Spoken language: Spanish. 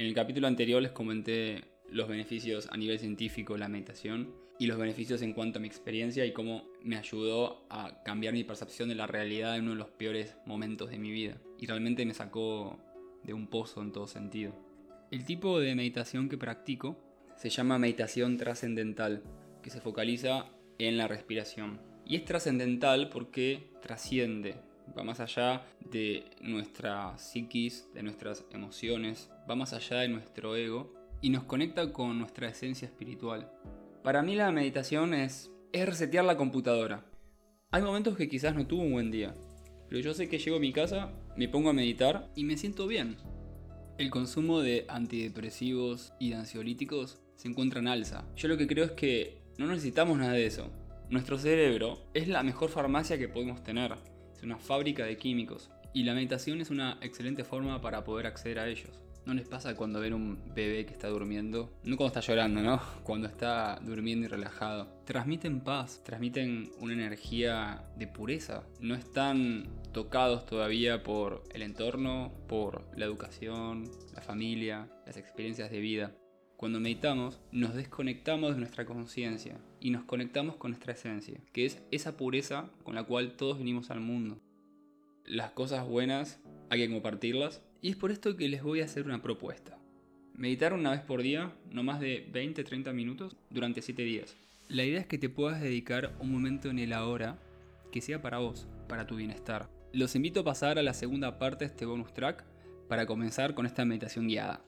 En el capítulo anterior les comenté los beneficios a nivel científico la meditación y los beneficios en cuanto a mi experiencia y cómo me ayudó a cambiar mi percepción de la realidad en uno de los peores momentos de mi vida. Y realmente me sacó de un pozo en todo sentido. El tipo de meditación que practico se llama meditación trascendental, que se focaliza en la respiración. Y es trascendental porque trasciende, va más allá de nuestra psiquis, de nuestras emociones, va más allá de nuestro ego y nos conecta con nuestra esencia espiritual. Para mí la meditación es, es resetear la computadora. Hay momentos que quizás no tuve un buen día, pero yo sé que llego a mi casa, me pongo a meditar y me siento bien. El consumo de antidepresivos y de ansiolíticos se encuentra en alza. Yo lo que creo es que no necesitamos nada de eso. Nuestro cerebro es la mejor farmacia que podemos tener. Es una fábrica de químicos. Y la meditación es una excelente forma para poder acceder a ellos. ¿No les pasa cuando ven un bebé que está durmiendo? No cuando está llorando, ¿no? Cuando está durmiendo y relajado. Transmiten paz, transmiten una energía de pureza. No están tocados todavía por el entorno, por la educación, la familia, las experiencias de vida. Cuando meditamos, nos desconectamos de nuestra conciencia y nos conectamos con nuestra esencia, que es esa pureza con la cual todos venimos al mundo. Las cosas buenas hay que compartirlas y es por esto que les voy a hacer una propuesta. Meditar una vez por día, no más de 20-30 minutos, durante 7 días. La idea es que te puedas dedicar un momento en el ahora que sea para vos, para tu bienestar. Los invito a pasar a la segunda parte de este bonus track para comenzar con esta meditación guiada.